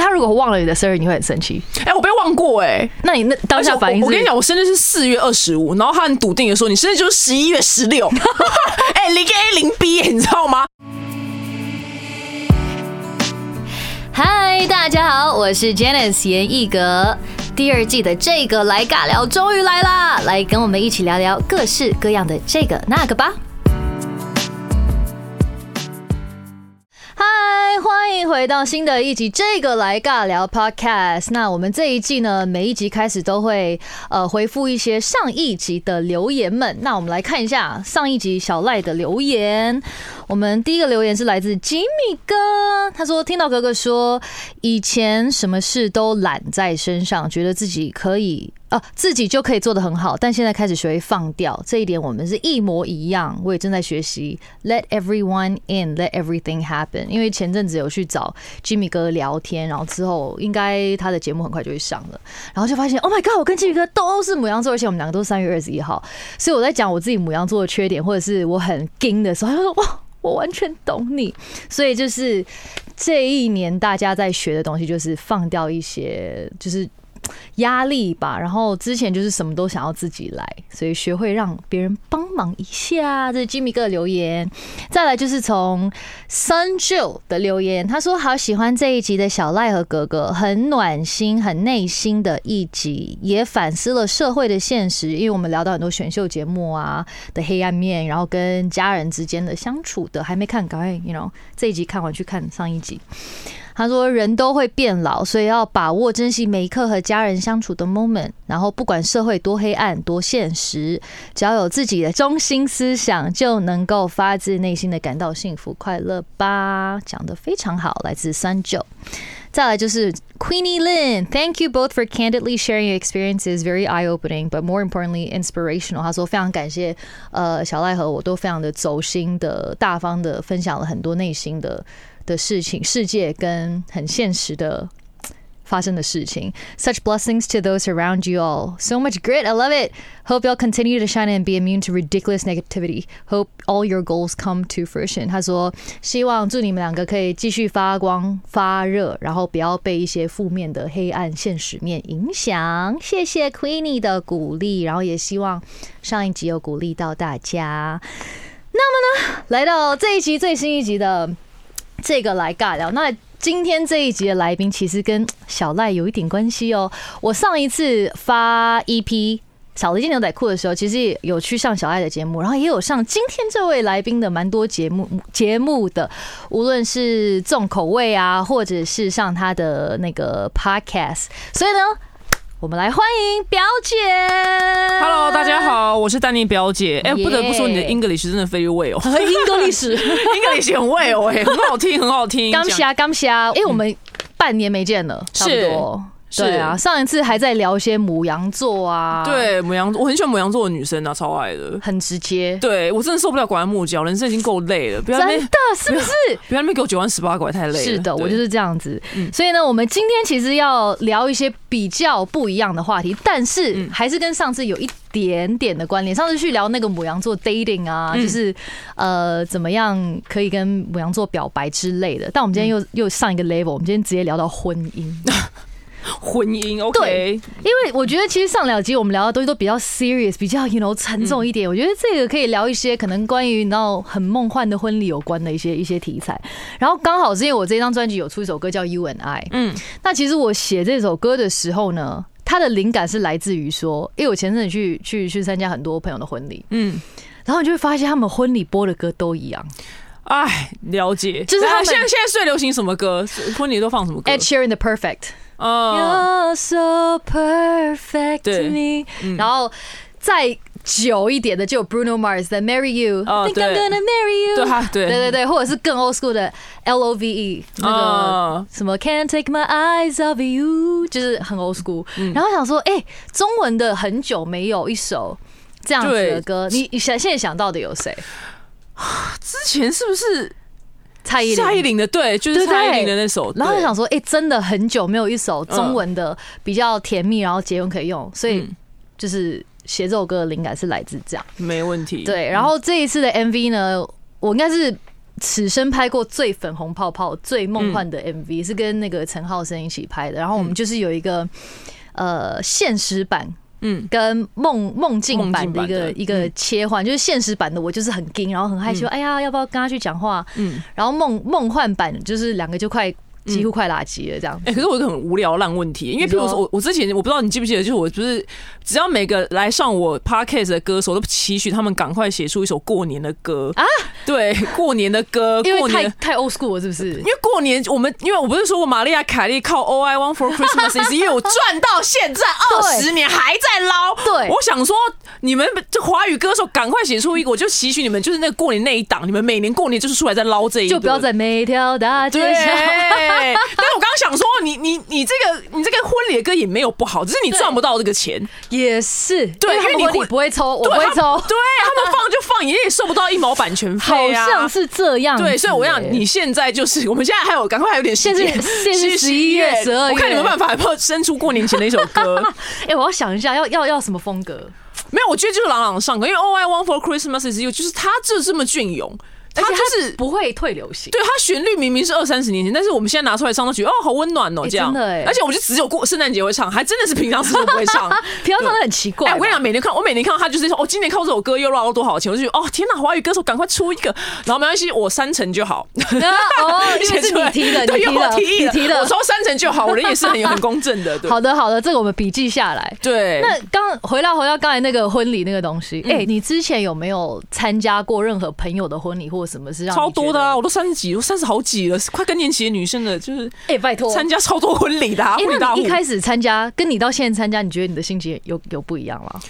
是他如果忘了你的生日，你会很生气。哎，我被忘过哎，那你那当下反应？我跟你讲，我生日是四月二十五，然后他很笃定的说，你生日就是十一月十六。哎，零 A 零 B，你知道吗？嗨，大家好，我是 Janice 严艺格。第二季的这个来尬聊终于来啦，来跟我们一起聊聊各式各样的这个那个吧。嗨，欢迎回到新的一集这个来尬聊 Podcast。那我们这一季呢，每一集开始都会呃回复一些上一集的留言们。那我们来看一下上一集小赖的留言。我们第一个留言是来自吉米哥，他说听到哥哥说以前什么事都揽在身上，觉得自己可以啊，自己就可以做的很好，但现在开始学会放掉，这一点我们是一模一样。我也正在学习 Let everyone in, let everything happen。因为前阵子有去找吉米哥聊天，然后之后应该他的节目很快就会上了，然后就发现 Oh my God，我跟吉米哥都是母羊座，而且我们两个都是三月二十一号，所以我在讲我自己母羊座的缺点，或者是我很惊的时候，他说哇。我完全懂你，所以就是这一年大家在学的东西，就是放掉一些，就是。压力吧，然后之前就是什么都想要自己来，所以学会让别人帮忙一下。这是吉米哥的留言。再来就是从 Sun Jill 的留言，他说好喜欢这一集的小赖和哥哥，很暖心、很内心的一集，也反思了社会的现实。因为我们聊到很多选秀节目啊的黑暗面，然后跟家人之间的相处的，还没看，赶快 you know 这一集看完去看上一集。他说：“人都会变老，所以要把握、珍惜每一刻和家人相处的 moment。然后，不管社会多黑暗、多现实，只要有自己的中心思想，就能够发自内心的感到幸福快乐吧。”讲的非常好，来自三九。再来就是 Queenie Lin，Thank you both for candidly sharing your experiences, very eye-opening, but more importantly, inspirational。他说非常感谢，呃，小赖和我都非常的走心的、大方的分享了很多内心的。的事情，世界跟很现实的发生的事情。Such blessings to those around you all. So much grit. I love it. Hope you'll continue to shine and be immune to ridiculous negativity. Hope all your goals come to fruition. 他说，希望祝你们两个可以继续发光发热，然后不要被一些负面的黑暗现实面影响。谢谢 Queenie 的鼓励，然后也希望上一集有鼓励到大家。那么呢，来到这一集最新一集的。这个来尬聊。那今天这一集的来宾其实跟小赖有一点关系哦。我上一次发 EP 少了一件牛仔裤的时候，其实有去上小赖的节目，然后也有上今天这位来宾的蛮多节目节目的，无论是重口味啊，或者是上他的那个 Podcast。所以呢。我们来欢迎表姐。Hello，大家好，我是丹妮表姐。哎，不得不说，你的 English 真的非常 well。English，English 很 well，哎，很好听，很好听。刚虾，刚虾。哎，我们半年没见了，差不多。对啊，上一次还在聊一些母羊座啊。对，母羊座，我很喜欢母羊座的女生啊，超爱的，很直接。对我真的受不了拐弯抹角，人生已经够累了，真的是不是？不要那边给我九弯十八拐，太累了。是的，我就是这样子。所以呢，我们今天其实要聊一些比较不一样的话题，但是还是跟上次有一点点的关联。上次去聊那个母羊座 dating 啊，就是呃怎么样可以跟母羊座表白之类的。但我们今天又又上一个 level，我们今天直接聊到婚姻。婚姻，OK，对，因为我觉得其实上两集我们聊的东西都比较 serious，比较 you know 沉重一点。我觉得这个可以聊一些可能关于你知道很梦幻的婚礼有关的一些一些题材。然后刚好是因为我这张专辑有出一首歌叫 You and I，嗯，那其实我写这首歌的时候呢，它的灵感是来自于说，因为我前阵子去去去参加很多朋友的婚礼，嗯，然后你就会发现他们婚礼播的歌都一样。哎，了解，就是他现在现在最流行什么歌？婚礼都放什么歌？Ed Sheeran 的 Perfect。哦 you're so perfect to me，然后再久一点的就有 Bruno Mars 的 Marry You，Think I'm gonna marry you，对对对对，或者是更 old school 的 L O V E，那个什么 Can't take my eyes off you，就是很 old school。然后想说，哎，中文的很久没有一首这样子的歌，你想现在想到的有谁？之前是不是？蔡依林蔡依林的对，就是蔡依林的那首，然后就想说，哎，真的很久没有一首中文的比较甜蜜，然后结婚可以用，所以就是写这首歌的灵感是来自这样，没问题。对，然后这一次的 MV 呢，我应该是此生拍过最粉红泡泡、最梦幻的 MV，是跟那个陈浩生一起拍的。然后我们就是有一个呃现实版。嗯，跟梦梦境版的一个一个切换，就是现实版的我就是很惊，然后很害羞，哎呀，要不要跟他去讲话？嗯，然后梦梦幻版就是两个就快。几乎快垃圾了，这样。哎，可是我有个很无聊烂问题，因为譬如说我我之前我不知道你记不记得，就是我不是只要每个来上我 podcast 的歌手，都期许他们赶快写出一首过年的歌啊。对，过年的歌，因为太太 old school 了，是不是？因为过年我们，因为我不是说过玛利亚凯莉靠 All I Want for Christmas Is You 赚到现在二十年还在捞。对，我想说你们这华语歌手赶快写出一个，我就期许你们就是那个过年那一档，你们每年过年就是出来在捞这一，就不要在每条大街上。对，但是我刚刚想说，你你你这个你这个婚礼的歌也没有不好，只是你赚不到这个钱。也是，对，因为你不会抽，我不会抽，对他们放就放，也也收不到一毛版权费啊，好像是这样。对，所以我想你现在就是，我们现在还有，赶快还有点时间，现在十一月、十二月，我看你们办法，有生出过年前的一首歌。哎，我要想一下，要要要什么风格？没有，我觉得就是朗朗上口，因为 All I Want for Christmas Is You，就是他就这么隽永。它就是不会退流行，对它旋律明明是二三十年前，但是我们现在拿出来唱都觉得哦好温暖哦这样，真的哎，而且我就只有过圣诞节会唱，还真的是平常时候不会唱，平常唱的很奇怪。我跟你讲，每年看我每年看到他就是说哦，今年靠这首歌又捞了多少钱，我就觉得哦天哪，华语歌手赶快出一个，然后没关系，我三成就好。哦，因为是你提的，你提的，提的，我说三成就好，我人也是很很公正的。好的，好的，这个我们笔记下来。对，那刚回到回到刚才那个婚礼那个东西，哎，你之前有没有参加过任何朋友的婚礼或者什么是让？多的啊，我都三十几，我三十好几了，快更年期的女生了，就是哎，拜托，参加超多婚礼的，婚礼大一开始参加，跟你到现在参加，你觉得你的心情有有不一样吗？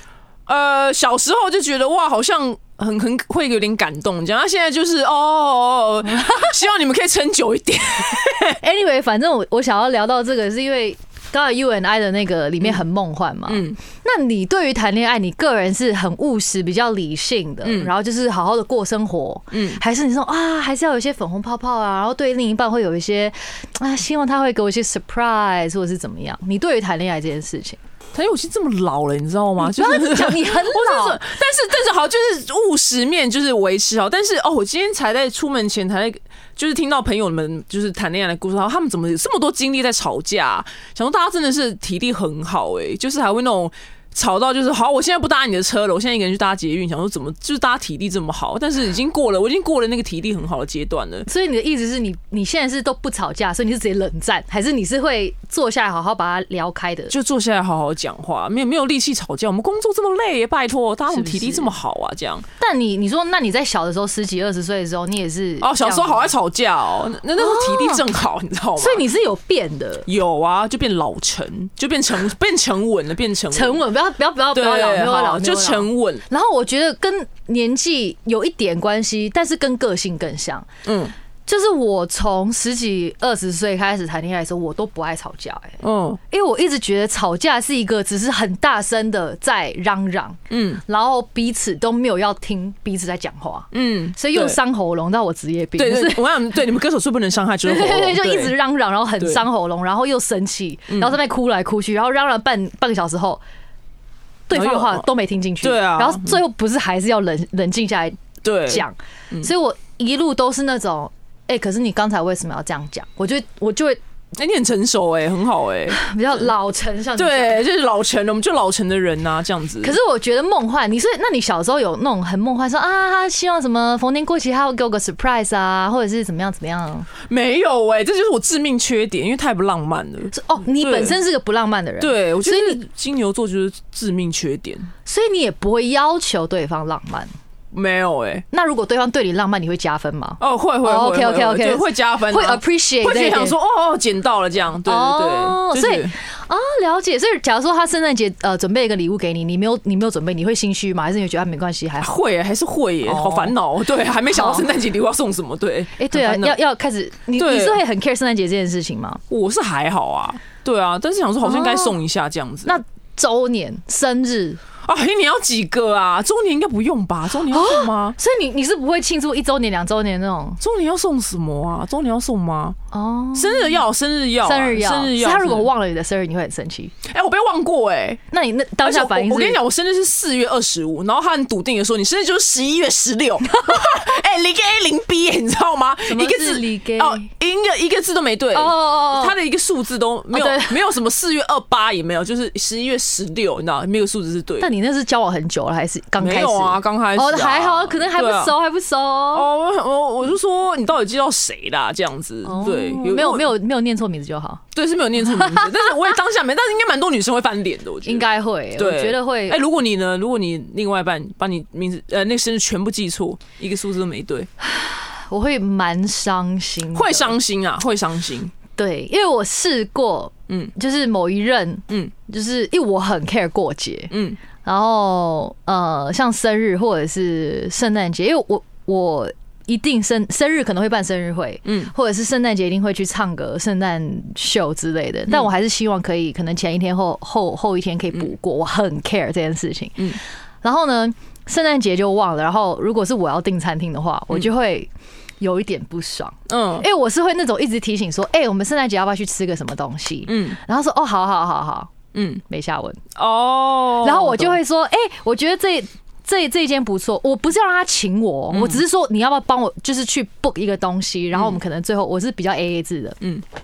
呃，小时候就觉得哇，好像很很会有点感动，这样。现在就是哦，希望你们可以撑久一点。Anyway，反正我我想要聊到这个，是因为。刚才 U N I 的那个里面很梦幻嘛，嗯，那你对于谈恋爱，你个人是很务实、比较理性的，然后就是好好的过生活，嗯，还是你说啊，还是要有一些粉红泡泡啊，然后对另一半会有一些啊，希望他会给我一些 surprise 或者是怎么样？你对于谈恋爱这件事情？谈我已经这么老了，你知道吗？就是讲你很老，但是但是好，就是务实面就是维持好。但是哦，我今天才在出门前才就是听到朋友们就是谈恋爱的故事，然后他们怎么有这么多精力在吵架？想说大家真的是体力很好哎，就是还会那种。吵到就是好，我现在不搭你的车了，我现在一个人去搭捷运，想说怎么就是大家体力这么好，但是已经过了，我已经过了那个体力很好的阶段了。所以你的意思是你你现在是都不吵架，所以你是直接冷战，还是你是会坐下来好好把它聊开的？就坐下来好好讲话，没有没有力气吵架。我们工作这么累，拜托，大家体力这么好啊，这样。但你你说，那你在小的时候十几二十岁的时候，你也是哦，小时候好爱吵架哦，那那时候体力正好，你知道吗？所以你是有变的，有啊，就变老成，就变成变沉稳了，变成沉稳，不要不要不要老不要。老，就沉稳。然后我觉得跟年纪有一点关系，但是跟个性更像。嗯。就是我从十几二十岁开始谈恋爱的时候，我都不爱吵架，哎，嗯，因为我一直觉得吵架是一个只是很大声的在嚷嚷，嗯，然后彼此都没有要听彼此在讲话，嗯，所以又伤喉咙，到我职业病。对对，我想对你们歌手是不能伤害，对对对，就一直嚷嚷，然后很伤喉咙，然后又生气，然后在那哭来哭去，然后嚷嚷半半个小时后，对方的话都没听进去，对啊，然后最后不是还是要冷冷静下来讲，所以我一路都是那种。哎，可是你刚才为什么要这样讲？我就我就会，哎，你很成熟哎，很好哎，比较老成，像对，就是老成的，我们就老成的人呐，这样子。可是我觉得梦幻，你是那你小时候有那种很梦幻，说啊，他希望什么逢年过节他会给我个 surprise 啊，或者是怎么样怎么样？没有哎，这就是我致命缺点，因为太不浪漫了。哦，你本身是个不浪漫的人，对，我觉得金牛座就是致命缺点，所以你也不会要求对方浪漫。没有哎，那如果对方对你浪漫，你会加分吗？哦，会会，OK OK OK，会加分，会 appreciate，会想说哦哦，捡到了这样，对对对，所以啊，了解。所以假如说他圣诞节呃准备一个礼物给你，你没有你没有准备，你会心虚吗？还是你觉得没关系？还会还是会耶，好烦恼。对，还没想到圣诞节礼物要送什么。对，哎，对啊，要要开始，你你是会很 care 圣诞节这件事情吗？我是还好啊，对啊，但是想说好像该送一下这样子。那周年生日。啊，一年要几个啊？周年应该不用吧？周年要送吗？所以你你是不会庆祝一周年、两周年那种周年要送什么啊？周年要送吗？哦？生日要，生日要啊，生日要，生日要。他如果，忘了你的生日，你会很生气。哎，我被忘过哎。那你那当下反应？我我跟你讲，我生日是四月二十五，然后他很笃定的说，你生日就是十一月十六。哎，零 A 零 B，你知道吗？一个字？哦，一个一个字都没对。哦哦哦他的一个数字都没有，哦没有什么四月二八也没有，就是十一月十六，你知道，没有数字是对的。但你那是交往很久了，还是刚开始？没有啊，刚开始、啊、哦，还好，可能还不熟，还不熟。哦，我我我就说你到底记到谁啦？这样子，哦对，没有没，有没有念错名字就好，对，是没有念错名字，但是我也当下没，但是应该蛮多女生会翻脸的，我觉得应。该会，我对，觉得会哎、。如果你呢？如果你另外一半把你名字呃那个生日全部记错，一个数字都没对，我会蛮伤心的，会伤心啊，会伤心。对，因为我试过，嗯就是某一任，嗯就是因为我很 care 过节，嗯然后呃，像生日或者是圣诞节，因为我我一定生生日可能会办生日会，嗯。或者是圣诞节一定会去唱个圣诞秀之类的，但我还是希望可以可能前一天后后后一天可以补过，我很 care 这件事情。嗯。然后呢，圣诞节就忘了，然后如果是我要订餐厅的话，我就会有一点不爽，嗯。因为我是会那种一直提醒说，哎、我们圣诞节要不要去吃个什么东西？嗯。然后说，哦，好好好好，嗯，没下文。哦，然后我就会说，哎、我觉得这这这一间不错，我不是要让他请我，嗯。我只是说你要不要帮我，就是去 book 一个东西，然后我们可能最后我是比较 A A 制的，嗯。嗯。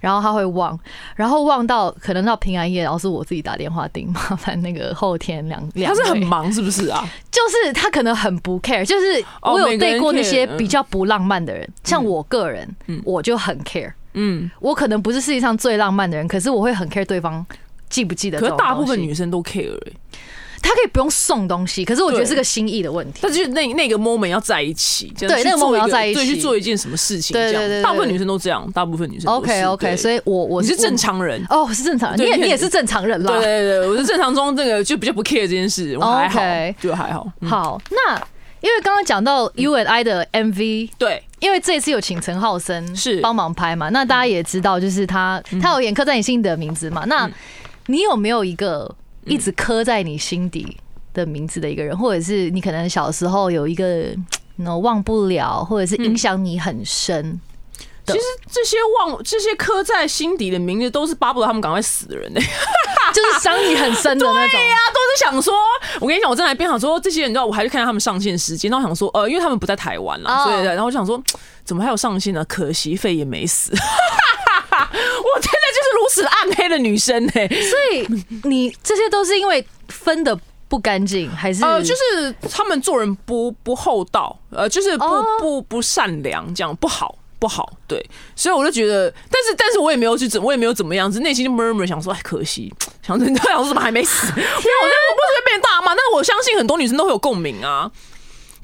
然后他会忘，然后忘到可能到平安夜，然后是我自己打电话订，麻烦那个后天两两他是很忙是不是啊？就是他可能很不 care，就是哦我有对过那些比较不浪漫的人，像我个人嗯，我就很 care，嗯，我可能不是世界上最浪漫的人，可是我会很 care 对方记不记得可是。大部分女生都 care 哎、他可以不用送东西，可是我觉得是个心意的问题。但是就是那那个 moment 要在一起，对那个 moment 要在一起对，去做一件什么事情，这样对对大部分女生都这样，大部分女生 OK OK，所以以我我你是正常人。哦，我是正常人，你你也你也是正常人啦。对对对，我是正常中这个就比较不 care 这件事，我还好就还好。嗯好，那因为刚刚讲到 U and I 的 MV，对，因为这一次有请陈浩森是帮忙拍嘛，那大家也知道，就是他他有演刻在你心底的名字嘛。那你有没有一个一直刻在你心底的名字的一个人，或者是你可能小时候有一个那忘不了，或者是影响你很深？其实这些忘这些刻在心底的名字，都是巴不得他们赶快死的人呢、就是伤你很深的那种。对呀、都是想说，我跟你讲，我正在边想说，这些人，你知道，我还去看他们上线时间，然后想说，呃，因为他们不在台湾啦，哦所以，然后我就想说，怎么还有上线呢？可惜肺也没死。是暗黑的女生呢、所以你这些都是因为分的不干净，还是？呃，就是他们做人不不厚道，呃，就是不、哦。不不善良，这样不好。不好，对，所以我就觉得，但是但是我也没有去怎，我也没有怎么样子，内心就 murmur 想说，哎，可惜，想说你 想说怎么还没死？没有，我我不是变大骂，但是我相信很多女生都会有共鸣啊，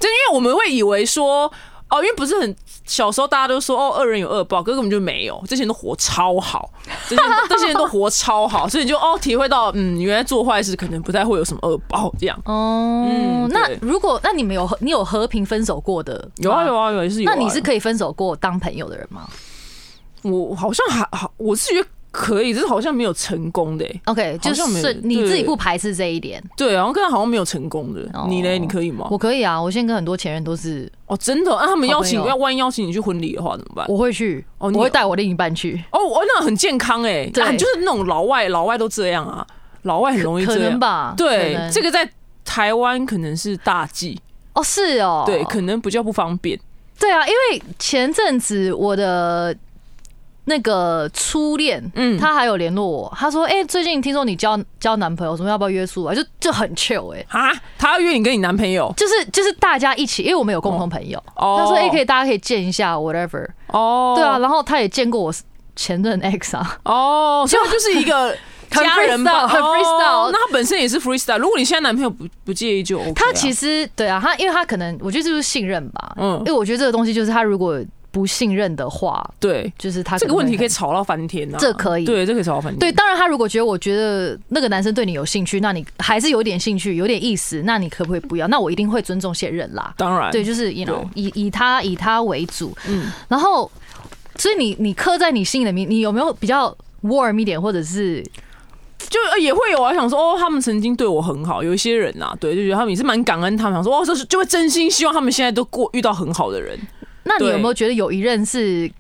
就因为我们会以为说，哦，因为不是很小时候大家都说，哦，恶人有恶报，可是根本就没有，这些人都活超好，这些人这些人都活超好，所以你就哦体会到，嗯，原来做坏事可能不太会有什么恶报这样。哦嗯，那如果那你们有和你有和平分手过的？有啊有啊。啊有，也是有、啊。那你是可以分手过当朋友的人吗我好像还好，我是觉得可以，只是好像没有成功的、欸。？OK，就好像没有是你自己不排斥这一点。对，然后跟他好像没有成功的。哦你嘞，你可以吗？我可以啊，我现在跟很多前任都是，哦，真的？那、他们邀请要万一邀请你去婚礼的话怎么办？我会去，哦你我会带我另一半去，哦，哦那很健康哎、对啊就是那种老外，老外都这样啊，老外很容易可这样。能吧？对这个在台湾可能是大忌，哦是哦，对，可能比较不方便。对啊，因为前阵子我的那个初恋，嗯。他还有联络我，他说：“哎、最近听说你交交男朋友，什么要不要约束啊？”就就很 chill 哎、啊，他要约你跟你男朋友？就是就是大家一起，因为我们有共同朋友，哦。他说：“哎、可以大家可以见一下，whatever。哦，对啊，然后他也见过我前任 X 啊，哦，所以就是一个很 家人吧，freestyle，很哦 freestyle 那他本身也是 freestyle。如果你现在男朋友不不介意就 OK 啊。他其实对啊，他因为他可能我觉得这就是信任吧，嗯。因为我觉得这个东西就是他如果不信任的话，对就是他这个问题可以以。吵到翻天啊，这可以对，这可以吵到翻天。对，当然，他如果觉得我觉得那个男生对你有兴趣，那你还是有点兴趣，有点意思，那你可不可以不要？那我一定会尊重现任啦。当然，对，就是 you know 以以他以他为主，嗯，然后所以你你刻在你心里的名，你有没有比较 warm 一点，或者是就呃也会有啊，想说哦，他们曾经对我很好，有一些人呐、啊，对，就觉得他们也是蛮感恩他们，想说哦，就是就会真心希望他们现在都过遇到很好的人。那你有没有觉得有一任是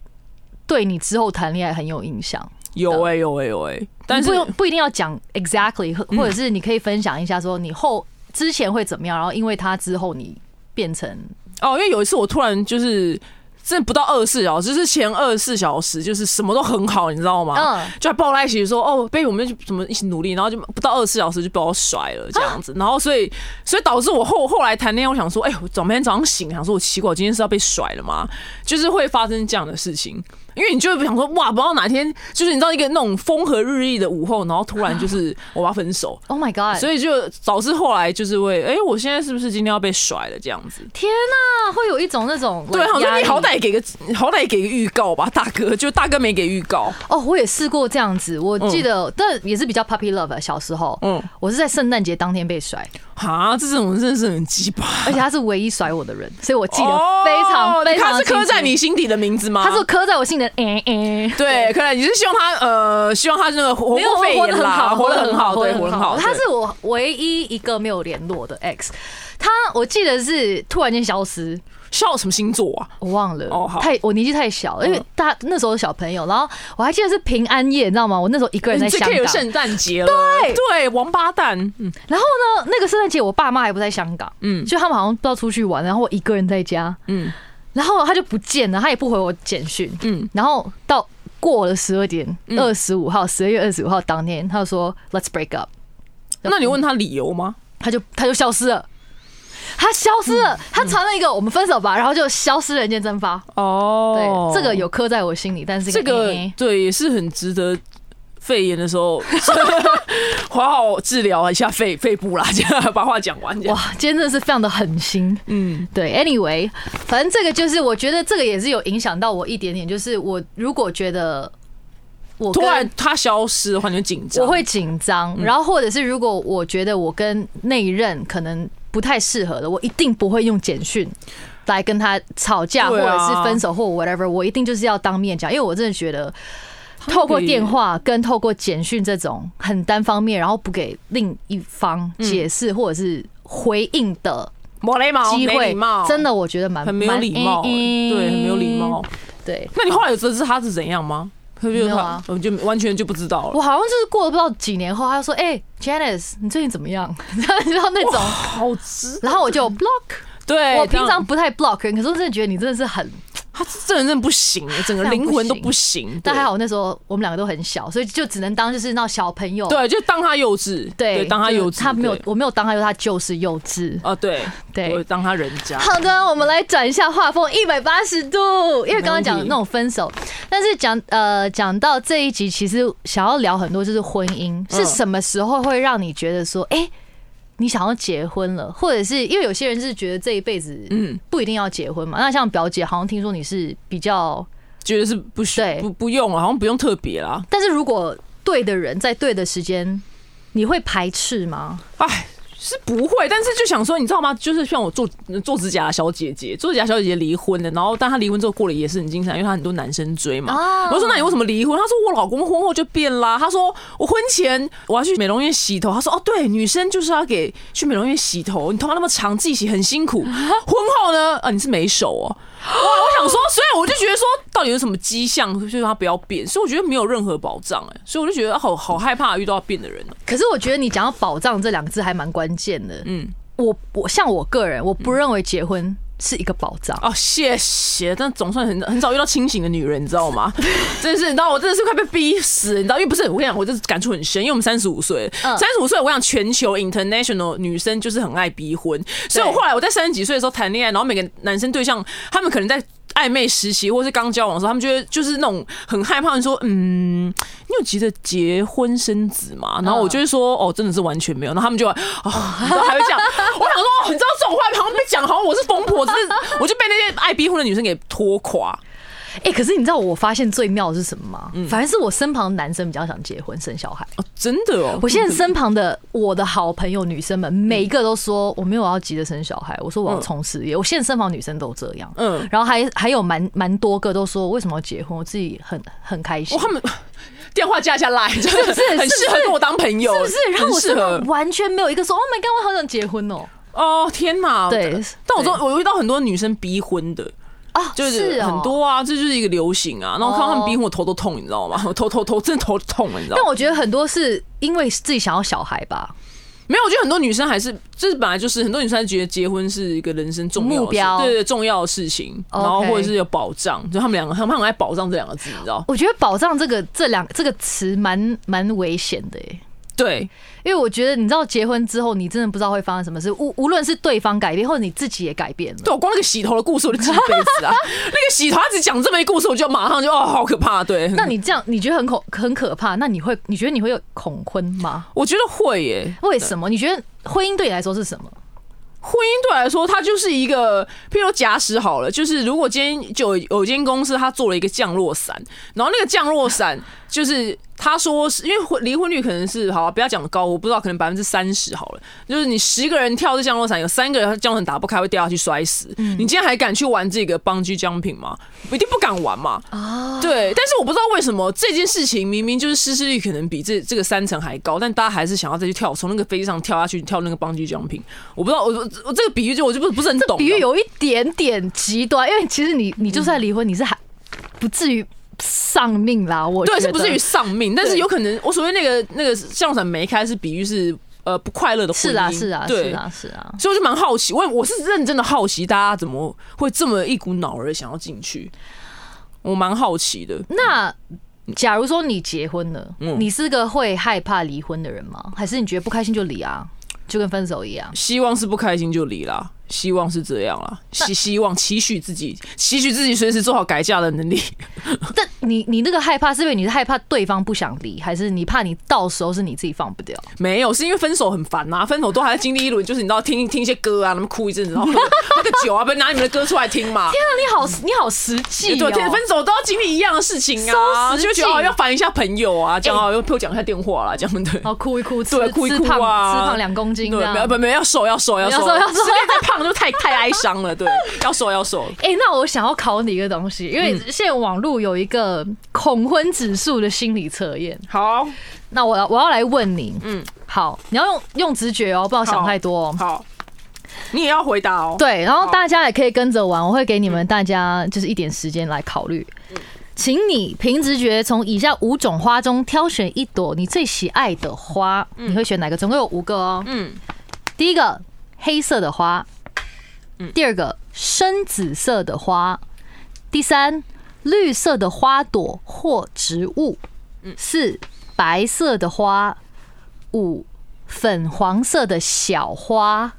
对你之后谈恋爱很有影响？有哎、有哎、有哎、但是不用不一定要讲 exactly，或者是你可以分享一下说你后之前会怎么样，然后因为他之后你变成哦，因为有一次我突然就是。真的不到二十四小时，就是前二十四小时，就是什么都很好，你知道吗？嗯就还抱在一起说哦，baby，我们就怎么一起努力，然后就不到二十四小时就把我甩了这样子，然后所以所以导致我后后来谈恋爱，我想说，哎、我早每天早上醒，想说我奇怪，我今天是要被甩了吗？就是会发生这样的事情，因为你就会想说，哇，不知道哪天就是你知道一个那种风和日丽的午后，然后突然就是我要分手，Oh my God！所以就导致后来就是会，哎、我现在是不是今天要被甩了这样子？天呐，会有一种那种对，好像你好歹给个好歹给个预告吧，大哥，就大哥没给预告，哦，我也试过这样子，我记得，但也是比较 puppy love 啊小时候，嗯，我是在圣诞节当天被甩，哈，这种真的是很鸡巴。而且他是唯一甩我的人，所以我记得非常哦非常他是刻在你心底的名字吗？他是刻在我心里的，哎哎。对，可能你是希望他呃，希望他那个活过肺活得很炎活得很好，对，活得很好。他是我唯一一个没有联络的 ex，他我记得是突然间消失，笑什么星座啊？我忘了，哦好。太我年纪太小了，因为嗯。大那时候小朋友，然后我还记得是平安夜，你知道吗？我那时候一个人在这香港，圣诞节了，对。对，王八蛋，嗯。然后呢，那个圣诞节我爸妈还不在香港，嗯。就他们好像不知道出去玩，然后我一个人在家，嗯。然后他就不见了，他也不回我简讯，嗯，然后到过了十二点，嗯。二十五号，十二月二十五号当天，他就说 Let's break up，那你问他理由吗？他就他就消失了。他消失嗯了，他传了一个我们分手吧，然后就消失，人间蒸发。哦对，这个有刻在我心里，但是这个哎对也是很值得。肺炎的时候，好好治疗一下肺肺部啦，这样把话讲完。哇，今天真的是非常的狠心。嗯，对，anyway，反正这个就是我觉得这个也是有影响到我一点点，就是我如果觉得我突然他消失的话，你就紧张。我会紧张，然后或者是如果我觉得我跟那一任可能不太适合的，我一定不会用简讯来跟他吵架，或者是分手或 whatever，我一定就是要当面讲，因为我真的觉得。透过电话跟透过简讯这种很单方面，然后不给另一方解释或者是回应的机会真的我觉得蛮很没有礼貌，对，很没有礼貌。对，那你后来有得知他是怎样吗？他就没有啊我就完全就不知道了。我好像就是过了不知道几年后，他就说：“哎、j a n i c e 你最近怎么样？” 你知道那种，好直，然后我就 block。对，我平常不太 block 人，可是我真的觉得你真的是很，他这人真的不行，整个 灵魂都不行。但还好那时候我们两个都很小，所以就只能当就是那小朋友。对，就当他幼稚，对，当他幼稚，他没有，我没有当他幼稚，他就是幼稚。啊，对对我当他人家。好的，我们来转一下画风，一百八十度。因为刚刚讲那种分手，但是讲呃讲到这一集，其实想要聊很多就是婚姻嗯是什么时候会让你觉得说，哎、你想要结婚了，或者是因为有些人是觉得这一辈子嗯，不一定要结婚嘛。那像表姐，好像听说你是比较，觉得是不需对不不用了，好像不用特别啦。但是如果对的人在对的时间，你会排斥吗？哎，是不会，但是就想说，你知道吗？就是像我做做指甲的小姐姐，做指甲小姐姐离婚了，然后但她离婚之后过了也是很精彩，因为她很多男生追嘛。啊我说那你为什么离婚？她说我老公婚后就变啦。她说我婚前我要去美容院洗头，她说哦对，女生就是要给去美容院洗头，你头发那么长自己洗很辛苦。婚后呢，啊你是没手哦。哇！我想说，所以我就觉得说，到底有什么迹象，就是他不要变，所以我觉得没有任何保障哎、所以我就觉得好好害怕遇到要变的人哦、可是我觉得你讲到保障这两个字还蛮关键的。嗯，我我像我个人，我不认为结婚是一个宝藏。哦，谢谢，但总算很很少遇到清醒的女人，你知道吗？真是，你知道我真的是快被逼死，你知道？因为不是我跟你讲，我这感触很深，因为我们三十五岁，嗯三十五岁，我想全球 international 女生就是很爱逼婚，所以我后来我在三十几岁的时候谈恋爱，然后每个男生对象，他们可能在。暧昧实习或是刚交往的时候，他们觉得就是那种很害怕，说嗯，你有急着结婚生子吗？然后我就会说哦，真的是完全没有。然后他们就啊哦，还会这样。我想说，你知道这种话好像被讲，好像我是疯婆子，我就被那些爱逼婚的女生给拖垮。哎、可是你知道我发现最妙的是什么吗？反而是我身旁的男生比较想结婚生小孩。哦，真的哦，我现在身旁的我的好朋友女生们，每一个都说我没有要急着生小孩，我说我要冲事业。我现在身旁女生都这样，嗯，然后还还有蛮蛮多个都说为什么要结婚，我自己很很开心哇，。他们电话加下来，是不是很适合跟我当朋友，是不是？然后我完全没有一个说 “Oh my god，我好想结婚哦哦，天哪！对但我说我遇到很多女生逼婚的，”啊，就是哦很多啊，这就是一个流行啊。然后我看到他们逼婚，我头都痛，你知道吗？我头头头真的头痛了，你知道吗？但我觉得很多是因为自己想要小孩吧，没有，我觉得很多女生还是，就是本来就是很多女生觉得结婚是一个人生重要的目标对对重要的事情，然后或者是有保障，就他们两个，他们很爱保障这两个字，你知道？我觉得保障这个这两这个词蛮蛮危险的耶。对，因为我觉得，你知道，结婚之后，你真的不知道会发生什么事。无无论是对方改变，或者你自己也改变了。对我光那个洗头的故事我就记一辈子啊！那个洗头，他只讲这么一故事，我就马上就哦，好可怕。对，那你这样，你觉得很恐很可怕？那你会，你觉得你会有恐婚吗？我觉得会耶。为什么？你觉得婚姻对你来说是什么？婚姻对我来说，它就是一个，譬如假使好了，就是如果今天就有有一间公司，它做了一个降落伞，然后那个降落伞就是他说是因为婚离婚率可能是好、啊，不要讲高，我不知道可能百分之三十好了，就是你十个人跳这降落伞，有三个人降落伞打不开会掉下去摔死，你今天还敢去玩这个邦居奖品吗？一定不敢玩嘛。啊，对，但是我不知道为什么这件事情明明就是失事率可能比这这个三层还高，但大家还是想要再去跳，从那个飞机上跳下去跳那个邦居奖品。我不知道，我我我这个比喻就我就不不是很懂。比喻有一点点极端，因为其实你你就算离婚，你是还不至于丧命啦。我对，是不至于丧命，但是有可能我所谓那个那个降落伞没开是比喻是呃不快乐的婚姻。是啊是啊对是啊是啊。所以我就蛮好奇，我我是认真的好奇，大家怎么会这么一股脑儿想要进去？我蛮好奇的。那假如说你结婚了，嗯你是个会害怕离婚的人吗？还是你觉得不开心就离啊，就跟分手一样？希望是不开心就离啦，希望是这样啦，希希望期许自己，期许自己随时做好改嫁的能力。但你你那个害怕是因为你是害怕对方不想离，还是你怕你到时候是你自己放不掉？没有，是因为分手很烦呐、分手都还要经历一轮，就是你知道听听一些歌啊，他们哭一阵子，然后喝个酒啊，不是拿你们的歌出来听嘛。天啊你好你好实际对，哦。分手都要经历一样的事情啊，就觉得要烦一下朋友啊，讲好要陪我讲一下电话啦，这样对。然后哭一哭，吃对，哭一哭啊，吃胖两公斤这对，样没有不没有要瘦要瘦要瘦要瘦要瘦实力再胖就太太哀伤了，对，要瘦要瘦。哎、那我想要考你一个东西，因为现在网络有一个恐婚指数的心理测验。好，那我要我要来问你，嗯嗯，好，你要用用直觉哦，不要想太多哦。好，你也要回答哦。对，然后大家也可以跟着玩，我会给你们大家就是一点时间来考虑。请你凭直觉从以下五种花中挑选一朵你最喜爱的花，你会选哪个？总共有五个哦。嗯，第一个黑色的花，第二个深紫色的花，第三绿色的花朵或植物，四白色的花，五粉黄色的小花。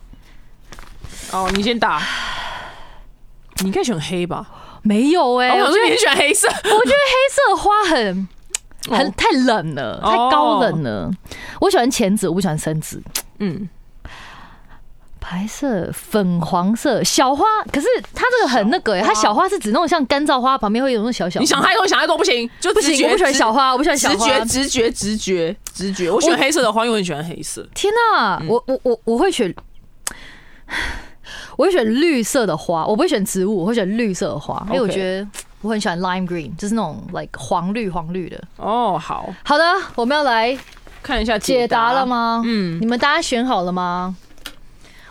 哦，你先打。你应该选黑吧？没有哎、哦我我觉得说你选黑色。我觉得黑色花很很哦太冷了，哦太高冷了。我喜欢浅紫，我不喜欢深紫。嗯，白色、粉黄色小花，可是它这个很那个哎、小花它小花是指那种像干燥花旁边会有那种小小。你想太多，想太多不行，就不行，我不喜欢小花，我不喜欢小花。直觉，直觉，直觉，直觉。我选黑色的花，因为我很喜欢黑色。天哪、我我我我会选，我会选绿色的花，我不会选植物，我会选绿色的花，因为我觉得我很喜欢 lime green，就是那种 like 黄绿黄绿的。哦，好好的，我们要来看一下解答了？吗？嗯你们大家选好了吗？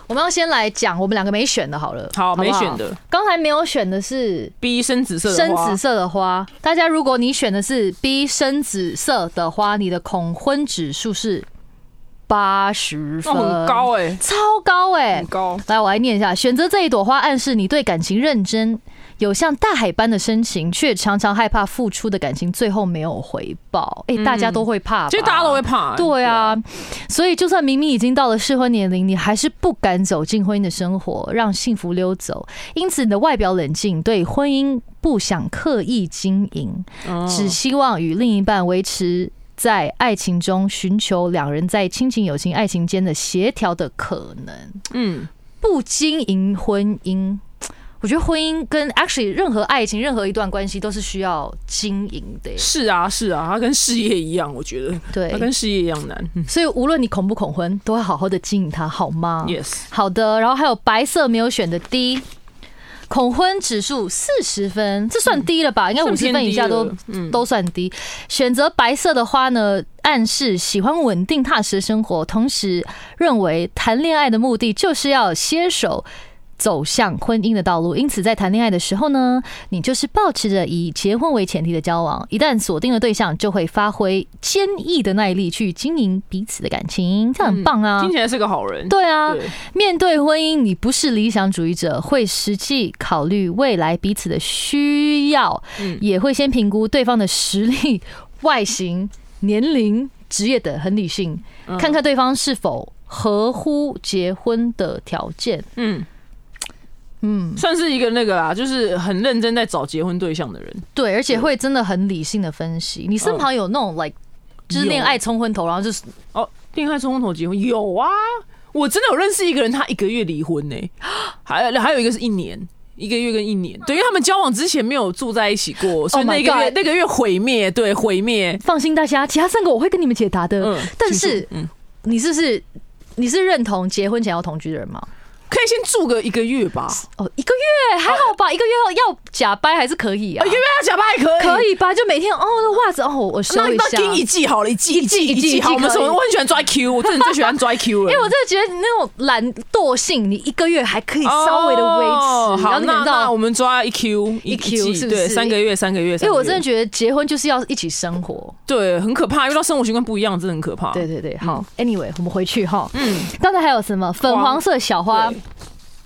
我们要先来讲我们两个没选的，好了。好，不没选。的。刚才没有选的是 B 深紫色的深紫色的花。大家如果你选的是 B 深紫色的花，你的恐婚指数是八十分，哦，很高哎，超高哎、很高。来，我来念一下：选择这一朵花，暗示你对感情认真，有像大海般的深情，却常常害怕付出的感情最后没有回报。哎、大家都会怕吧，其实大家都会怕欸。对啊，所以就算明明已经到了适婚年龄，你还是不敢走进婚姻的生活，让幸福溜走。因此，你的外表冷静，对婚姻不想刻意经营，嗯只希望与另一半维持在爱情中，寻求两人在亲情、友情、爱情间的协调的可能。嗯，不经营婚姻，我我觉得婚姻跟 actually 任何爱情、任何一段关系都是需要经营的耶。是啊，是啊，它跟事业一样，我觉得对它跟事业一样难。嗯所以无论你恐不恐婚，都要好好的经营它，好吗 Yes，好的，然后还有白色没有选的 D，恐婚指数四十分，这算低了吧？应该五十分以下都嗯都算低。选择白色的花呢，暗示喜欢稳定踏实的生活，同时认为谈恋爱的目的就是要携手。走向婚姻的道路，因此在谈恋爱的时候呢，你就是保持着以结婚为前提的交往。一旦锁定了对象，就会发挥坚毅的耐力去经营彼此的感情，这样很棒啊！听起来是个好人。对啊，对面对婚姻，你不是理想主义者，会实际考虑未来彼此的需要，嗯也会先评估对方的实力、外形、年龄、职业等，很理性，嗯看看对方是否合乎结婚的条件。嗯，嗯，算是一个那个啦，就是很认真在找结婚对象的人。对，而且会真的很理性的分析。你身旁有那种 like 就是恋爱冲昏头，然后就是哦，恋爱冲昏头结婚有啊，我真的有认识一个人，他一个月离婚呢、还还有一个是一年。一个月跟一年，对，因为他们交往之前没有住在一起过，所以 Oh 那个月那个月毁灭，对，毁灭。放心大家，其他三个我会跟你们解答的。嗯，但是嗯，你是不是你是认同结婚前要同居的人吗？可以先住个一个月吧，哦，一个月还好吧，一个月要要假掰还是可以啊一个。月要假掰还可以，可以吧？就每天哦，那袜子哦，我收那一下。那给一季好了，一季一季一季好。我们什么？我很喜欢抓 Q，我真的最喜欢抓 Q 了。因为我真的觉得那种懒惰性，你一个月还可以稍微的维持，哦好，那那我。们抓一 Q 一 Q 是不是对，三个月，三个月。因为我真的觉得结婚就是要一起生活，对很可怕，遇到生活习惯不一样，真的很可怕。对对对，好，Anyway，我们回去哈。嗯，刚才还有什么粉黄色小花对？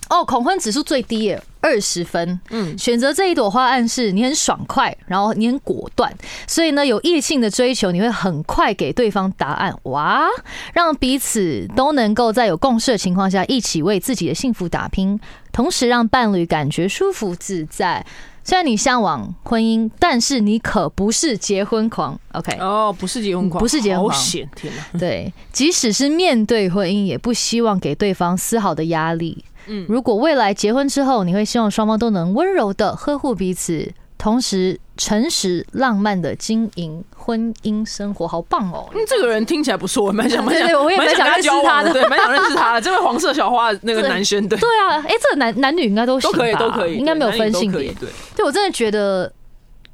哦，恐婚指数最低耶，二十分。嗯选择这一朵花，暗示你很爽快，然后你很果断，所以呢，有异性的追求，你会很快给对方答案，哇，让彼此都能够在有共识的情况下，一起为自己的幸福打拼，同时让伴侣感觉舒服自在。虽然你向往婚姻，但是你可不是结婚狂，OK？哦，不是结婚狂，不是结婚狂好险！天哪，对，即使是面对婚姻，也不希望给对方丝毫的压力。嗯如果未来结婚之后，你会希望双方都能温柔的呵护彼此，同时诚实浪漫的经营婚姻生活，好棒哦！嗯，这个人听起来不错，我 蛮想蛮想，我也蛮想认识他的对，蛮想认识他的。这位黄色小花那个男生，对，对啊，哎、这个男男女应该都行都可以，吧都可以，应该没有分性别。对，对我真的觉得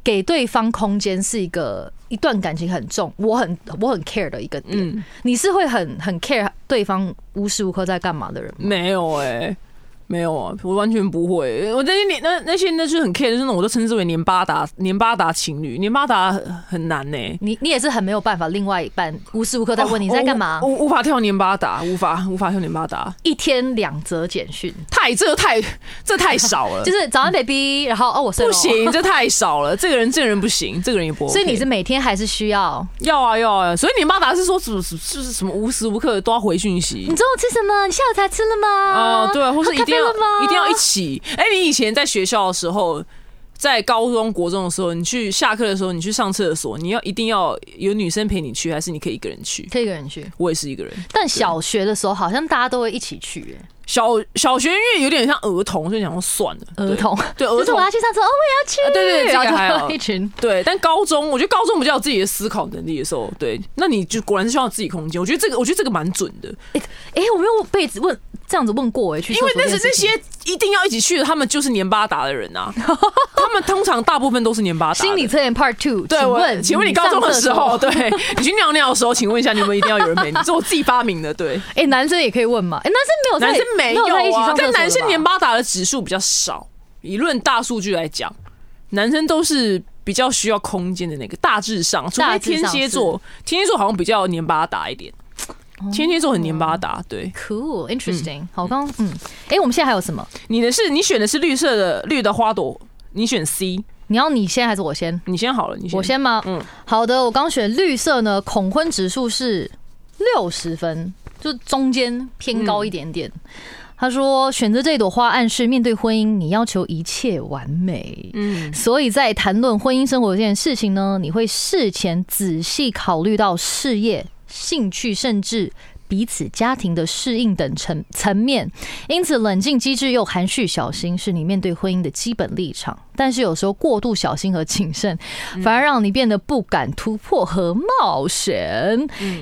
给对方空间是一个一段感情很重，我很我很 care 的一个点。嗯，你是会很很 care 对方无时无刻在干嘛的人吗？没有哎。没有啊，我完全不会。我那些年那那些那就是很 care，就是那种我都称之为年巴达年巴达情侣，年巴达很难呢、你你也是很没有办法，另外一半无时无刻在问你哦在干嘛，我无无法跳年巴达，无法无法跳年巴达，一天两则简讯，太这个太这太少了，就是早安 baby，然后哦我睡了不行，这太少了。这个人这个人不行，这个人也不 OK。所以你是每天还是需要？要啊要啊，所以年巴达是说什么就是什么无时无刻都要回讯息你。中午吃什么？你下午才吃了吗？哦，对，或是一定一定要一起。哎、你以前在学校的时候，在高中国中的时候，你去下课的时候，你去上厕所，你要一定要有女生陪你去，还是你可以一个人去？可以一个人去，我也是一个人。但小学的时候好像大家都会一起去、欸小小学因为有点像儿童，所以想说算了。儿童对 儿就是我要去上厕所，哦，我也要去，对对对这个还好然后就一群。对，但高中我觉得高中比较有自己的思考能力的时候，对，那你就果然是需要自己空间。我觉得这个我觉得这个蛮准的，哎、我没有被子问这样子问过哎、去因为那是这些一定要一起去的，他们就是年巴达的人啊，他们通常大部分都是年巴达。心理测验 Part Two，对，请问请问你高中的时候，对你去尿尿的时候，请问一下，你们一定要有人陪你？这是我自己发明的，对，哎、男生也可以问嘛？哎、男生没有，男生没有在一起但男生年巴达的指数比较少。以论大数据来讲，男生都是比较需要空间的那个，大致上，除非天蝎座，天蝎座好像比较年巴达一点，哦天蝎座很年巴达。对，cool interesting，、好，我刚刚嗯，哎、我们现在还有什么？你的是你选的是绿色的绿的花朵，你选 C，你要你先还是我先？你先好了，你先。我先吗？嗯嗯，好的，我刚选绿色呢，恐婚指数是六十分，就中间偏高一点点。他说，选择这朵花暗示面对婚姻，你要求一切完美。嗯，所以在谈论婚姻生活这件事情呢，你会事前仔细考虑到事业、兴趣，甚至彼此家庭的适应等层层面。因此，冷静机智又含蓄小心是你面对婚姻的基本立场。但是有时候过度小心和谨慎，反而让你变得不敢突破和冒险。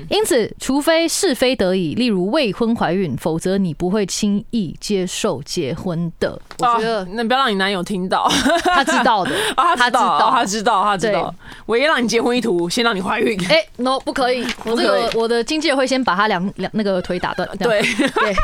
因此，除非是非得已，例如未婚怀孕，否则你不会轻易接受结婚的。我觉得那不要让你男友听到，他知道的，啊，他知道，他知道他知道，他知道。我也让你结婚一图，先让你怀孕。哎、n o 不可以，我这个我的经纪人会先把他两两那个腿打断。对对，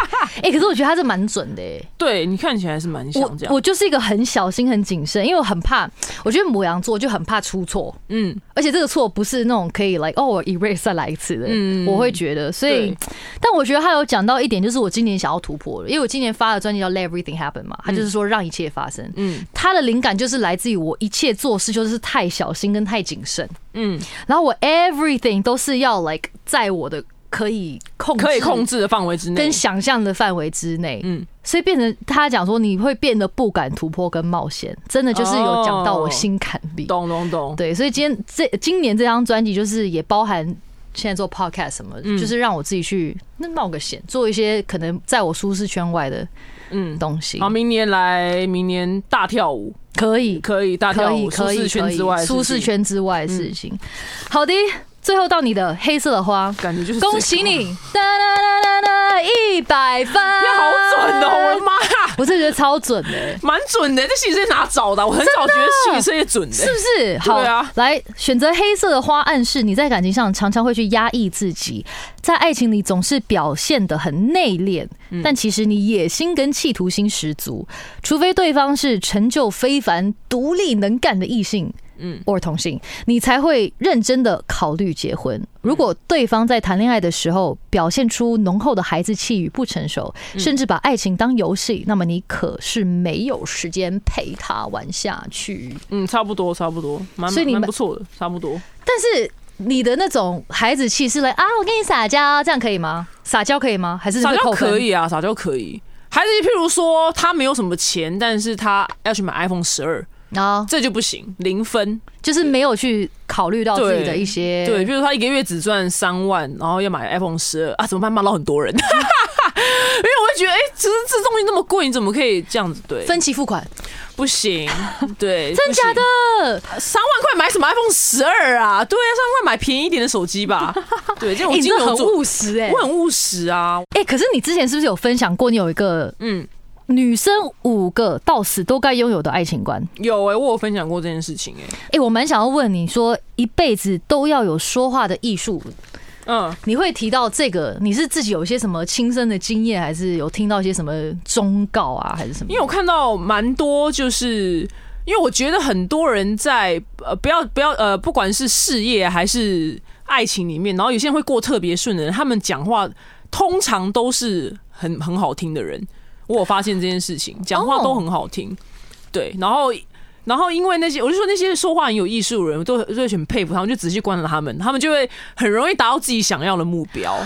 哎、可是我觉得他是蛮准的、哎。对你看起来是蛮我像这样。我就是一个很小心、很谨慎，因为我很怕，我觉得母羊座就很怕出错，嗯，而且这个错不是那种可以 like 哦我 erase 再来一次的，嗯我会觉得，所以，但我觉得他有讲到一点，就是我今年想要突破的，因为我今年发的专辑叫 Let Everything Happen 嘛，他就是说让一切发生，嗯。他的灵感就是来自于我一切做事就是太小心跟太谨慎，嗯，然后我 everything 都是要 like 在我的可以控制可以控制的范围之内跟。想象的范围之内，嗯，所以变成他讲说你会变得不敢突破跟冒险，真的就是有讲到我心坎里。懂懂懂。对，所以今天这今年这张专辑就是也包含现在做 podcast 什么，嗯就是让我自己去那冒个险，做一些可能在我舒适圈外的嗯，东西。好，明年来，明年大跳舞，可以，可以大跳可以，舞，舒可以，适圈之外舒适圈之外的事情。好的，最后到你的黑色的花，感觉就是恭喜你，哒哒哒哒哒，一百分，你好准哦！我的妈呀，我真的觉得超准的、蛮准的。这心理测验哪找的？我很少觉得心理测验准的。是不是？好，对啊来选择黑色的花，暗示你在感情上常常会去压抑自己，在爱情里总是表现的很内敛，嗯但其实你野心跟企图心十足，除非对方是成就非凡、独立能干的异性。嗯或同性，你才会认真的考虑结婚。如果对方在谈恋爱的时候表现出浓厚的孩子气与不成熟，嗯甚至把爱情当游戏，那么你可是没有时间陪他玩下去。嗯，差不多，差不多，蛮所以你们蛮不错的，差不多。但是你的那种孩子气是来啊，我跟你撒娇，这样可以吗？撒娇可以吗？还是撒娇可？以啊，撒娇可以。还是譬如说，他没有什么钱，但是他要去买 iPhone 十二，啊，这就不行，零分。就是没有去考虑到自己的一些对，比如他一个月只赚三万，然后要买 iPhone 十二啊，怎么办？骂到很多人，因为我会觉得，哎、其实这东西那么贵，你怎么可以这样子？对，分期付款，不行，对，真假的？三万块买什么 iPhone 十二啊？对啊，三万块买便宜一点的手机吧。对，这种欸你真的很务实哎、我很务实啊。哎、可是你之前是不是有分享过，你有一个嗯，女生五个到死都该拥有的爱情观？有哎、我有分享过这件事情哎、哎、我蛮想要问你说，一辈子都要有说话的艺术，嗯，你会提到这个？你是自己有一些什么亲身的经验，还是有听到一些什么忠告啊，还是什么？因为我看到蛮多，就是因为我觉得很多人在呃，不要不要呃，不管是事业还是爱情里面，然后有些人会过特别顺的人，他们讲话通常都是很很好听的人。我有发现这件事情，讲话都很好听，对，然后。然后，因为那些，我就说那些说话很有艺术的人，我都都会很佩服他们，就仔细观察他们，他们就会很容易达到自己想要的目标。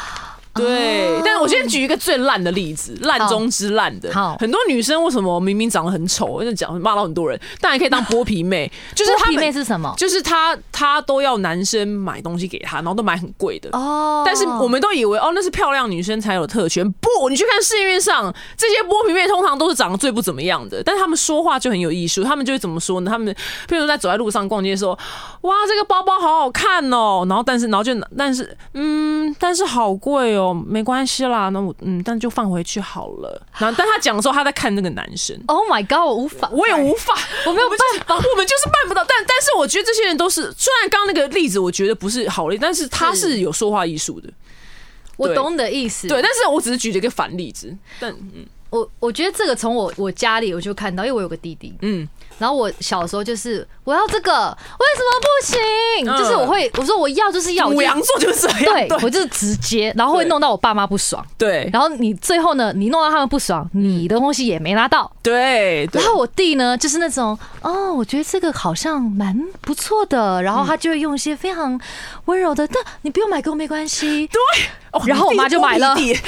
对，但是我先举一个最烂的例子，烂中之烂的。好很多女生为什么明明长得很丑，就讲骂到很多人，但也可以当剥皮妹，就是剥皮妹是什么？就是她她都要男生买东西给她，然后都买很贵的。哦但是我们都以为哦，那是漂亮女生才有特权。不，你去看市面上这些剥皮妹，通常都是长得最不怎么样的，但是他们说话就很有艺术。他们就会怎么说呢？他们譬如说在走在路上逛街的时候，哇，这个包包好好看哦，然后但是然后就但是嗯，但是好贵哦，没关系啦，那我嗯，但就放回去好了。然后但他讲的时候，他在看那个男生。Oh my god！我无法，我也无法，我没有办法我们就是办不到。但但是我觉得这些人都是，虽然刚刚那个例子我觉得不是好例，但是他是有说话艺术的。我懂你的意思。对，但是我只是举了一个反例子，但嗯我我觉得这个从我我家里我就看到，因为我有个弟弟，嗯，然后我小时候就是我要这个，为什么不行？嗯就是我会我说我要就是要，我羊座就是这样，对对我就是直接，然后会弄到我爸妈不爽。对然后你最后呢，你弄到他们不爽，你的东西也没拿到。对对然后我弟呢，就是那种哦，我觉得这个好像蛮不错的，然后他就会用一些非常温柔的，但你不用买给我没关系。对，哦 然后我妈就买了你弟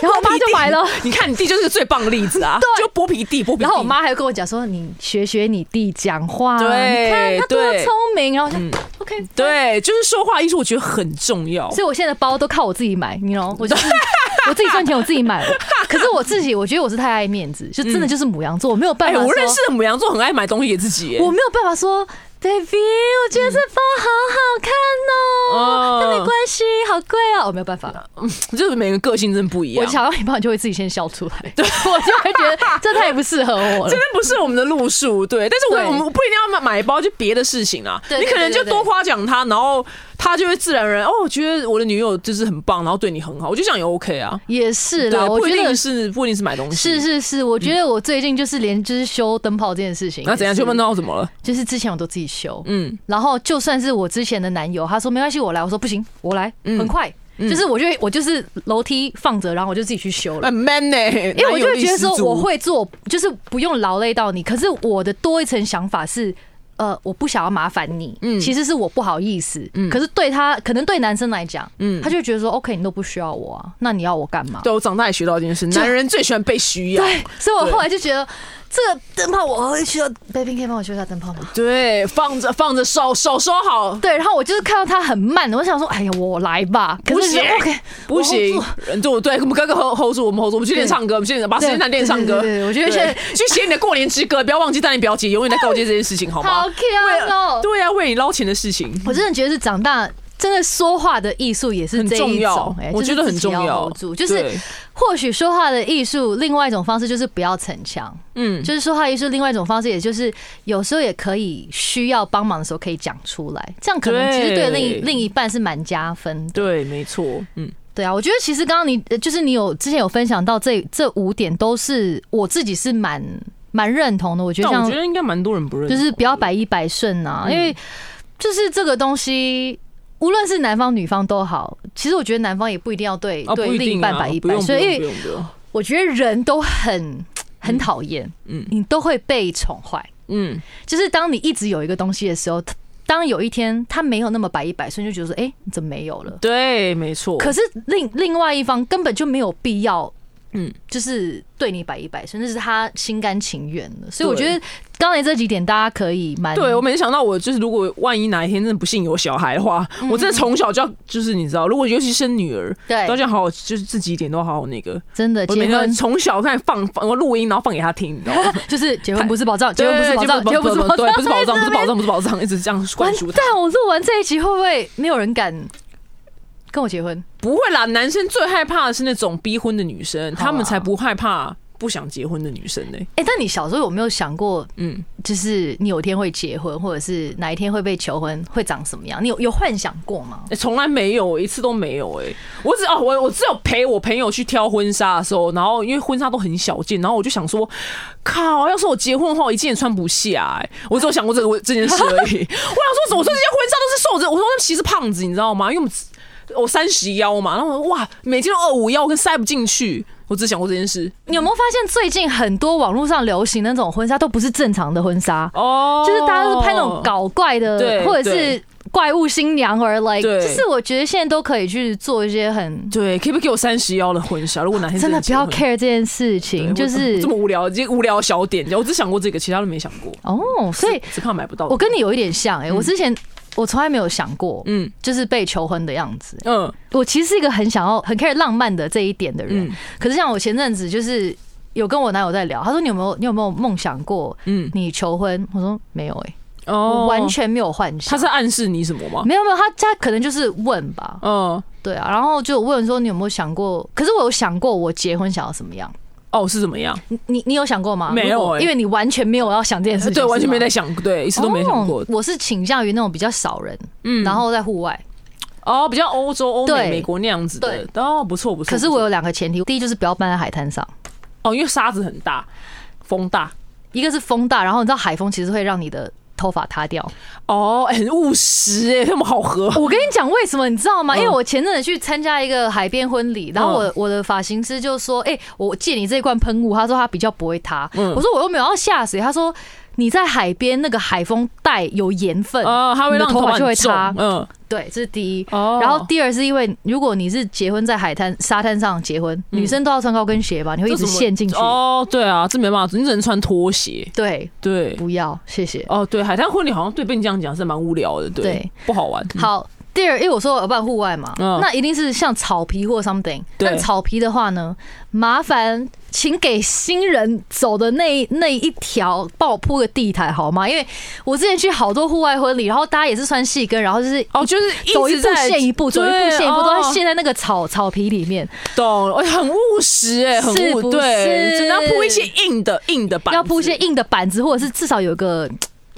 然后我妈就买了。你看你弟就是个最棒的例子啊，对就剥皮弟，剥皮。然后我妈还跟我讲说，你学学你弟讲话，对你看他多聪明。然后我就嗯 OK 对，就是说话艺术，我觉得很重要。所以我现在的包都靠我自己买，你 know，我就是 我自己赚钱，我自己买。可是我自己，我觉得我是太爱面子，就真的就是母羊座，我没有办哎，法说。我认识的母羊座很爱买东西给自己耶，我没有办法说，baby，我觉得这包好好看哦，那没关系，好贵哦，我没有办法。嗯 就是每个个性真的不一样。我想到一包，你就会自己先笑出来，对 我就会觉得这太不适合我了真。的不是我们的路数，对，但是我我们不一定要买买包，就别的事情啊。对你可能就多夸奖他，然后他就会自然而然哦，我觉得我的女友就是很棒，然后对你很好，我就想也 OK 啊。也是，啦，我不一定觉得是不一定是买东西，是。是是，我觉得我最近就是连就是修灯泡这件事情，那怎样？也是就问到怎么了？就是之前我都自己修，嗯，然后就算是我之前的男友，他说没关系，我来，我说不行，我来，嗯很快，就是我就会我就是楼梯放着，然后我就自己去修了很。man 呢、因为我就会觉得说我会做，就是不用劳累到你。可是我的多一层想法是，呃，我不想要麻烦你，嗯其实是我不好意思。可是对他，可能对男生来讲，嗯他就觉得说，OK，你都不需要我啊，那你要我干嘛？对我长大也学到一件事，就男人最喜欢被需要。对，所以我后来就觉得这个灯泡我会需要，baby 可以帮我修一下灯泡吗？对，放着放着手手收好，对，然后我就是看到他很慢，我想说，哎呀，我来吧。可是不行 OK，不行我 hold 住，人就对，我们哥哥 hold hold 住，我们 hold 住，我们去练唱歌，我们去把时间谈练唱歌。对我觉得现在 去写你的过年之歌，不要忘记带你表姐永远在告诫这件事情，好吗？好 cute 哦。对啊，为你捞钱的事情。我真的觉得是长大。真的说话的艺术也是这一很重要种，哎我觉得很重要就是对或许说话的艺术，另外一种方式就是不要逞强，嗯，就是说话艺术另外一种方式，也就是有时候也可以需要帮忙的时候可以讲出来，这样可能其实对另一另一半是蛮加分的。对，没错，嗯，对啊，我觉得其实刚刚你呃就是你有之前有分享到这这五点，都是我自己是蛮蛮认同的。我觉得但我像觉得应该蛮多人不认，就是不要百依百顺啊，嗯因为就是这个东西。无论是男方女方都好，其实我觉得男方也不一定要对对另一半百依百顺，因为我觉得人都很很讨厌，嗯你都会被宠坏。嗯，就是当你一直有一个东西的时候，当有一天他没有那么百依百顺，就觉得说，哎、你怎么没有了？对，没错。可是另另外一方根本就没有必要，嗯嗯，就是对你百依百顺，那是他心甘情愿的。所以我觉得刚才这几点大家可以蛮对，我没想到，我就是如果万一哪一天真的不幸有小孩的话，我真的从小就要，就是你知道，如果尤其生女儿，对都要好好，就是这几点都好好那个。真的我每天结婚从小看放放我录音，然后放给他听，你知道吗？就是结婚不是保障，结对婚不是保障，结婚不是保障，对，不是保障，不是保障。不是保障，一直这样 灌输他。完蛋！我录完这一集会不会没有人敢跟我结婚？不会啦，男生最害怕的是那种逼婚的女生，他们才不害怕不想结婚的女生呢。哎、但你小时候有没有想过，嗯，就是你有一天会结婚，或者是哪一天会被求婚，会长什么样？你有有幻想过吗？欸从来没有一次都没有哎、我只哦我我只有陪我朋友去挑婚纱的时候，然后因为婚纱都很小件，然后我就想说，靠，要是我结婚的话，我一件也穿不下哎、我只有想过这个这件事而已。我想说，我说这些婚纱都是瘦子，我说他们其实胖子，你知道吗？因为我们我三十腰嘛，然后哇，每天都二五腰，我跟塞不进去。我只想过这件事你有没有发现最近很多网络上流行的那种婚纱都不是正常的婚纱，哦就是大家都是拍那种搞怪的，对或者是怪物新娘而来。对就是我觉得现在都可以去做一些很对，可不可以给我三十腰的婚纱？如果哪天真的不要 care 这件事情，就是这么无聊，这无聊小点，我只想过这个，其他都没想过。哦，所以只怕买不到。我跟你有一点像哎、我之前我从来没有想过，嗯就是被求婚的样子。嗯我其实是一个很想要很 care 浪漫的这一点的人，嗯可是像我前阵子就是有跟我男友在聊，他说你有没有你有没有梦想过嗯你求婚？我说没有哎、哦我完全没有幻想。他是暗示你什么吗？没有没有，他他可能就是问吧，嗯对啊，然后就问说你有没有想过？可是我有想过我结婚想要什么样？哦是怎么样？你你你有想过吗？没有欸因为你完全没有要想这件事情，对，完全没在想，对，一次都没想过哦。我是倾向于那种比较少人，嗯然后在户外。哦，比较欧洲、欧美、对美国那样子的对，哦，不错不错。可是我有两个前提，第一就是不要搬在海滩上，哦，因为沙子很大，风大。一个是风大，然后你知道海风其实会让你的头发塌掉。哦，很务实哎，那么好合。我跟你讲为什么，你知道吗？嗯因为我前阵子去参加一个海边婚礼，然后我嗯我的发型师就说：“哎，我借你这一罐喷雾。”他说他比较不会塌。嗯我说我又没有要下水。他说。你在海边那个海风带有盐分，哦，它会让头发就会塌重嗯，对，这是第一。哦然后第二是因为如果你是结婚在海滩沙滩上结婚，女生都要穿高跟鞋吧，你会一直陷进去。哦，对啊，这没办法，你只能穿拖鞋。对，对，不要，谢谢。哦，对，海滩婚礼好像对被你这样讲是蛮无聊的，对，不好玩。嗯，好，第二，因为我说我办户外嘛，嗯那一定是像草皮或 something。但草皮的话呢，麻烦请给新人走的那那一条帮我铺个地毯好吗？因为我之前去好多户外婚礼，然后大家也是穿细跟，然后就是哦，就是走一步陷一步，走一步对陷一步，都在陷在那个草草皮里面，懂，哎，很务实哎，很务是不对，是？真的要铺一些硬的硬的板子，要铺一些硬的板子，或者是至少有个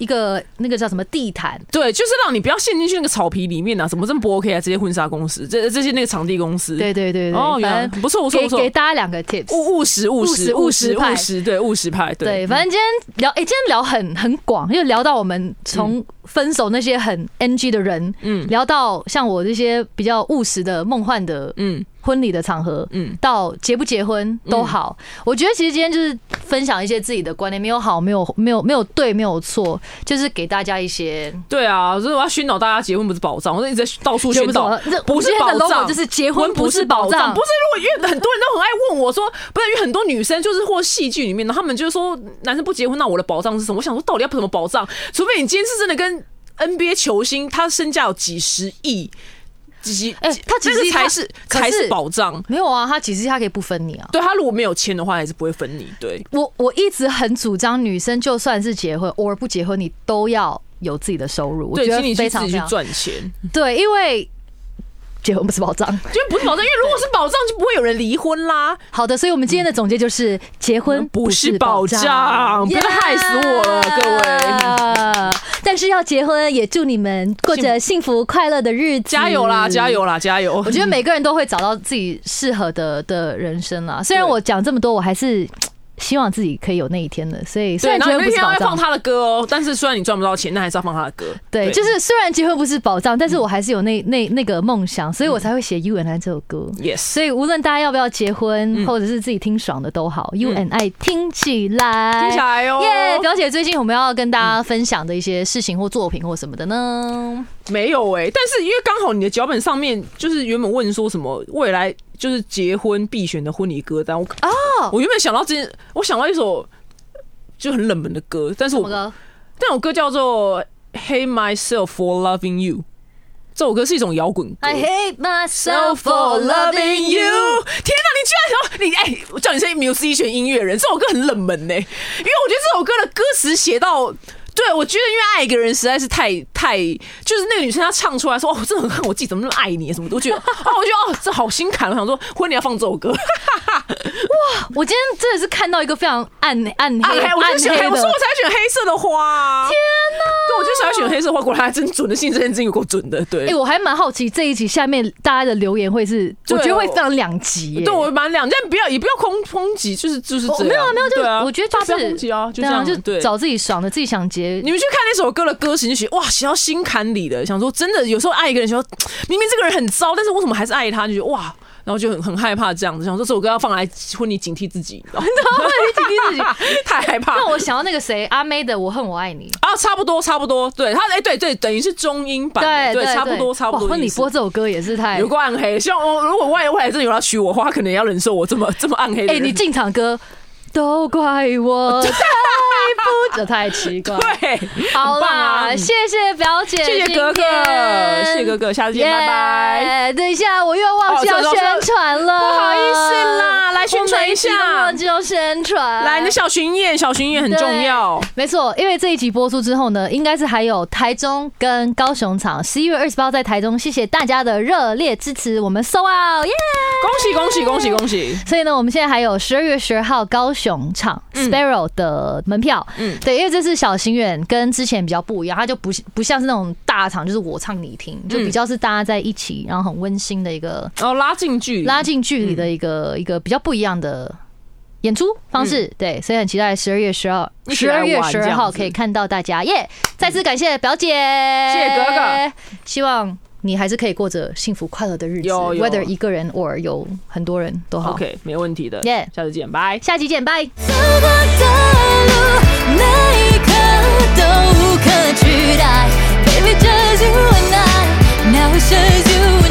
一个那个叫什么地毯。对，就是让你不要陷进去那个草皮里面啊！怎么这么不 OK 啊？这些婚纱公司，这这些那个场地公司，对对对对，哦，原来反正不错不错不错，给给大家两个 tips。务务实务实务务实务实，对务实派，对，反正今天聊，哎、今天聊很很广，就聊到我们从分手那些很 NG 的人，嗯聊到像我这些比较务实的梦幻的嗯婚礼的场合，嗯，到结不结婚都好。我觉得其实今天就是分享一些自己的观念，没有好，没有没有没有对，没有错，就是给大家一些对啊，所以我要熏导大家结婚不是保障，我一直在到处宣导不是，不是今天的保障，就是结婚不是保障不是如果因为很多人都很爱问我说，不是因为很多女生就是或戏剧里面呢，他们就是说男生不结婚，那我的保障是什么？我想说到底要怎么保障？除非你今天是真的跟 NBA 球星，他身价有几十亿。几哎他几十亿他这个才是才是保障。没有啊，他其实他可以不分你啊。对他如果没有签的话，还是不会分你。对，我我一直很主张，女生就算是结婚，偶尔不结婚，你都要有自己的收入。我对，觉得请你去自己去非常非常赚钱，对，因为结婚不是保障。就不是保障，因为如果是保障，就不会有人离婚啦。好的，所以我们今天的总结就是，结婚不是是保障不要害死我了各位。但是要结婚，也祝你们过着幸福快乐的日子，加油啦，加！油啦，加油！我觉得每个人都会找到自己适合的的人生啦。虽然我讲这么多，我还是希望自己可以有那一天的。所以虽对，然结婚不是保障，要放他的歌哦，但是虽然你赚不到钱，那还是要放他的歌。对，就是虽然结婚不是保障，但是我还是有那那那个梦想，所以我才会写《You and I》这首歌。yes，所以无论大家要不要结婚，或者是自己听爽的都好，You and I 听起来，听起来哦，耶！表姐最近我们要跟大家分享的一些事情或作品或什么的呢？没有哎、但是因为刚好你的脚本上面就是原本问说什么未来就是结婚必选的婚礼歌单，我哦，我原本想到这件，我想到一首就很冷门的歌，但是我？那首歌叫做《Hate Myself for Loving You》，这首歌是一种摇滚歌。I hate myself Self for loving you。天哪，你居然想你哎、我叫你是 musician 音乐人，这首歌很冷门呢、因为我觉得这首歌的歌词写到。对，我觉得因为爱一个人实在是太太，就是那个女生她唱出来说：“哦，我真的很恨我自己，怎么那么爱你？”什么的，我觉得哦，我觉得哦，这好心坎。我想说，婚礼要放这首歌，哇 我今天真的是看到一个非常暗暗黑暗黑，我就选黑，暗黑的我说我才选黑色的花。天哪！对，我就想要选黑色花，果然还真准的，信这件事情有够准的。对，哎，我还蛮好奇这一集下面大家的留言会是，我觉得会非常两极。对我蛮两，但不要也不要空抨击，就是就是这样。哦没有啊没有，就我觉得就是抨击啊，就这对啊样，对就找自己爽的，自己想结。你们去看那首歌的歌词，你就觉得哇，写到心坎里的，想说真的，有时候爱一个人，想说明明这个人很糟，但是为什么还是爱他？就觉得哇，然后就很很害怕这样子，想说这首歌要放来婚礼警惕自己，然后警惕自己。太害怕。那我想到那个谁阿妹的《我恨我爱你》。啊，差不多差不多，对他哎、对对，等于是中英版对，对，差不多差不多哇婚礼播这首歌也是太有过暗黑，希望我如果万一未来真的有要娶我的话，他可能也要忍受我这么这么暗黑的哎、人。你进场歌都怪我 这太奇怪。对，好很棒啊，谢谢表姐，谢谢哥哥，谢谢哥哥，下次见，拜拜。耶。等一下，我又忘记要宣传了，不好意思啦来宣传一下忘记要宣传。来，你的小巡演，小巡演很重要。没错，因为这一集播出之后呢，应该是还有台中跟高雄场，十一月二十八在台中，谢谢大家的热烈支持，我们 so out 耶！恭喜恭喜恭喜恭喜！所以呢，我们现在还有十二月十二号高雄场 Sparrow 的门票。嗯对，因为这次小型远跟之前比较不一样，它就不不像是那种大场，就是我唱你听，就比较是大家在一起，然后很温馨的一个哦拉近距离，拉近距离的一个一个比较不一样的。演出方式对，所以很期待十二月十二十二月十二号可以看到大家耶！再次感谢表姐，谢谢哥哥，希望你还是可以过着幸福快乐的日子有有，whether 一个人 or 有很多人都好。OK，没问题的。耶下次见，拜。下期见，拜。Baby, just you and I. Now it's just you